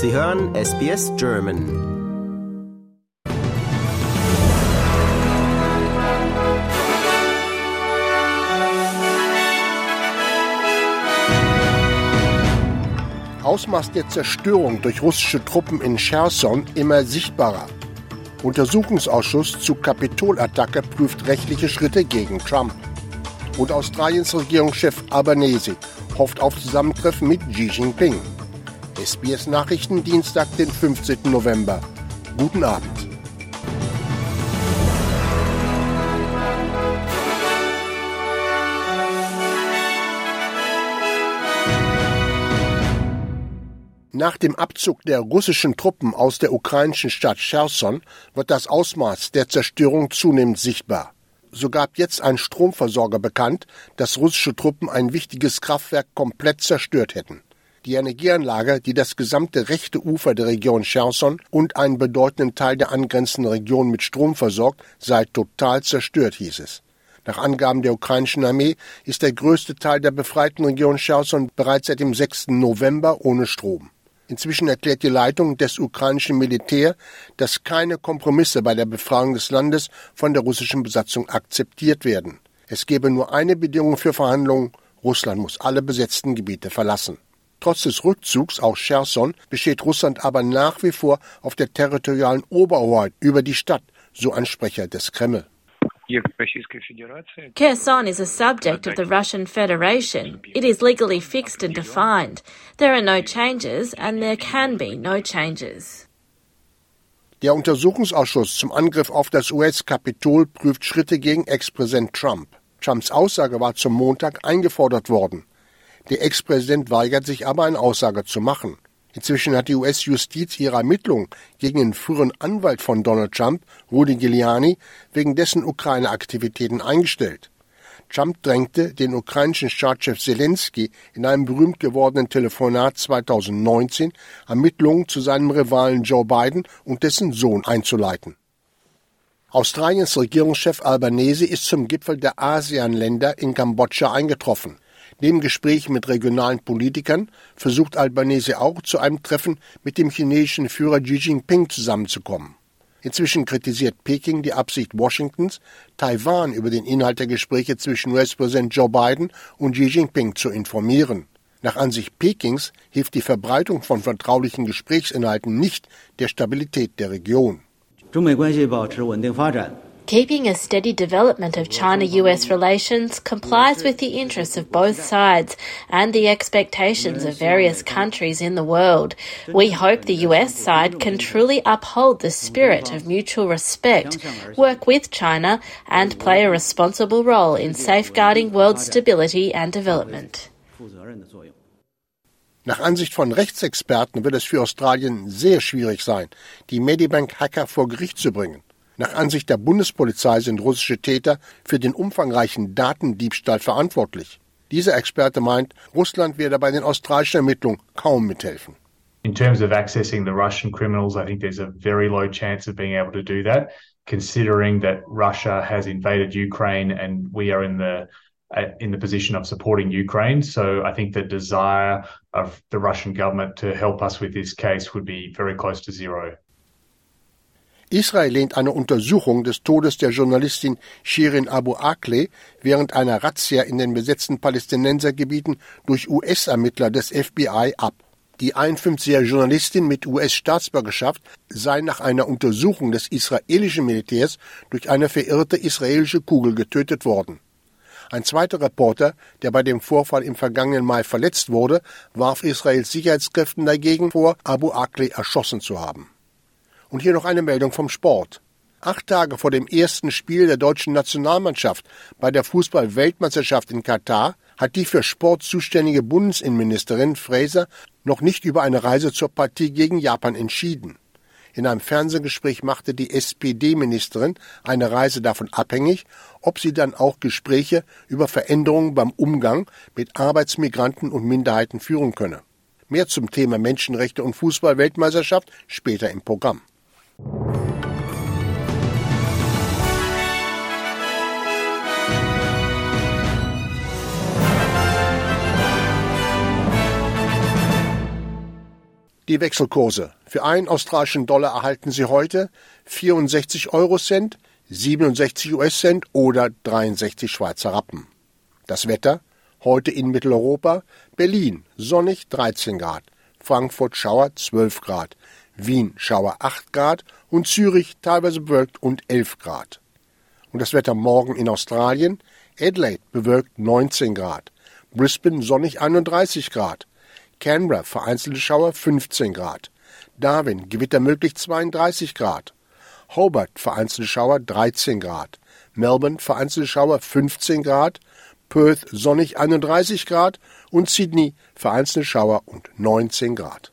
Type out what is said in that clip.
Sie hören SBS German. Ausmaß der Zerstörung durch russische Truppen in Cherson immer sichtbarer. Untersuchungsausschuss zu Kapitolattacke prüft rechtliche Schritte gegen Trump. Und Australiens Regierungschef Albanese hofft auf Zusammentreffen mit Xi Jinping. SBS Nachrichten Dienstag, den 15. November. Guten Abend. Nach dem Abzug der russischen Truppen aus der ukrainischen Stadt Cherson wird das Ausmaß der Zerstörung zunehmend sichtbar. So gab jetzt ein Stromversorger bekannt, dass russische Truppen ein wichtiges Kraftwerk komplett zerstört hätten. Die Energieanlage, die das gesamte rechte Ufer der Region Cherson und einen bedeutenden Teil der angrenzenden Region mit Strom versorgt, sei total zerstört, hieß es. Nach Angaben der ukrainischen Armee ist der größte Teil der befreiten Region Cherson bereits seit dem 6. November ohne Strom. Inzwischen erklärt die Leitung des ukrainischen Militär, dass keine Kompromisse bei der Befreiung des Landes von der russischen Besatzung akzeptiert werden. Es gebe nur eine Bedingung für Verhandlungen, Russland muss alle besetzten Gebiete verlassen. Trotz des Rückzugs aus Cherson besteht Russland aber nach wie vor auf der territorialen Oberhoheit über die Stadt, so ein Sprecher des Kreml. Kherson is a subject of the Russian Federation. It is legally fixed and defined. There are no changes and there can be no changes. Der Untersuchungsausschuss zum Angriff auf das US-Kapitol prüft Schritte gegen Ex-Präsident Trump. Trumps Aussage war zum Montag eingefordert worden. Der Ex-Präsident weigert sich aber, eine Aussage zu machen. Inzwischen hat die US-Justiz ihre Ermittlungen gegen den früheren Anwalt von Donald Trump, Rudy Giuliani, wegen dessen Ukraine-Aktivitäten eingestellt. Trump drängte den ukrainischen Staatschef Zelensky in einem berühmt gewordenen Telefonat 2019 Ermittlungen zu seinem Rivalen Joe Biden und dessen Sohn einzuleiten. Australiens Regierungschef Albanese ist zum Gipfel der ASEAN-Länder in Kambodscha eingetroffen. Neben Gesprächen mit regionalen Politikern versucht Albanese auch zu einem Treffen mit dem chinesischen Führer Xi Jinping zusammenzukommen. Inzwischen kritisiert Peking die Absicht Washingtons, Taiwan über den Inhalt der Gespräche zwischen US-Präsident Joe Biden und Xi Jinping zu informieren. Nach Ansicht Pekings hilft die Verbreitung von vertraulichen Gesprächsinhalten nicht der Stabilität der Region. Keeping a steady development of China US relations complies with the interests of both sides and the expectations of various countries in the world. We hope the US side can truly uphold the spirit of mutual respect, work with China, and play a responsible role in safeguarding world stability and development. Nach Ansicht von Rechtsexperten wird es für Australien sehr schwierig sein, die Medibank-Hacker vor Gericht zu bringen. Nach Ansicht der Bundespolizei sind russische Täter für den umfangreichen Datendiebstahl verantwortlich. Dieser Experte meint, Russland werde bei den australischen Ermittlungen kaum mithelfen. In terms of accessing the Russian criminals, I think there's a very low chance of being able to do that, considering that Russia has invaded Ukraine and we are in the uh, in the position of supporting Ukraine. So I think the desire of the Russian government to help us with this case would be very close to zero. Israel lehnt eine Untersuchung des Todes der Journalistin Shirin Abu Akleh während einer Razzia in den besetzten Palästinensergebieten durch US-Ermittler des FBI ab. Die 51-jährige Journalistin mit US-Staatsbürgerschaft sei nach einer Untersuchung des israelischen Militärs durch eine verirrte israelische Kugel getötet worden. Ein zweiter Reporter, der bei dem Vorfall im vergangenen Mai verletzt wurde, warf Israels Sicherheitskräften dagegen vor, Abu Akleh erschossen zu haben. Und hier noch eine Meldung vom Sport. Acht Tage vor dem ersten Spiel der deutschen Nationalmannschaft bei der Fußball-Weltmeisterschaft in Katar hat die für Sport zuständige Bundesinnenministerin Fraser noch nicht über eine Reise zur Partie gegen Japan entschieden. In einem Fernsehgespräch machte die SPD-Ministerin eine Reise davon abhängig, ob sie dann auch Gespräche über Veränderungen beim Umgang mit Arbeitsmigranten und Minderheiten führen könne. Mehr zum Thema Menschenrechte und Fußball-Weltmeisterschaft später im Programm. Die Wechselkurse. Für einen australischen Dollar erhalten Sie heute 64 Euro Cent, 67 US-Cent oder 63 Schweizer Rappen. Das Wetter. Heute in Mitteleuropa. Berlin sonnig 13 Grad. Frankfurt Schauer 12 Grad. Wien Schauer 8 Grad und Zürich teilweise bewölkt und 11 Grad. Und das Wetter morgen in Australien. Adelaide bewölkt 19 Grad. Brisbane sonnig 31 Grad. Canberra vereinzelte Schauer 15 Grad. Darwin Gewitter möglich 32 Grad. Hobart vereinzelte Schauer 13 Grad. Melbourne vereinzelte Schauer 15 Grad. Perth sonnig 31 Grad und Sydney vereinzelte Schauer und 19 Grad.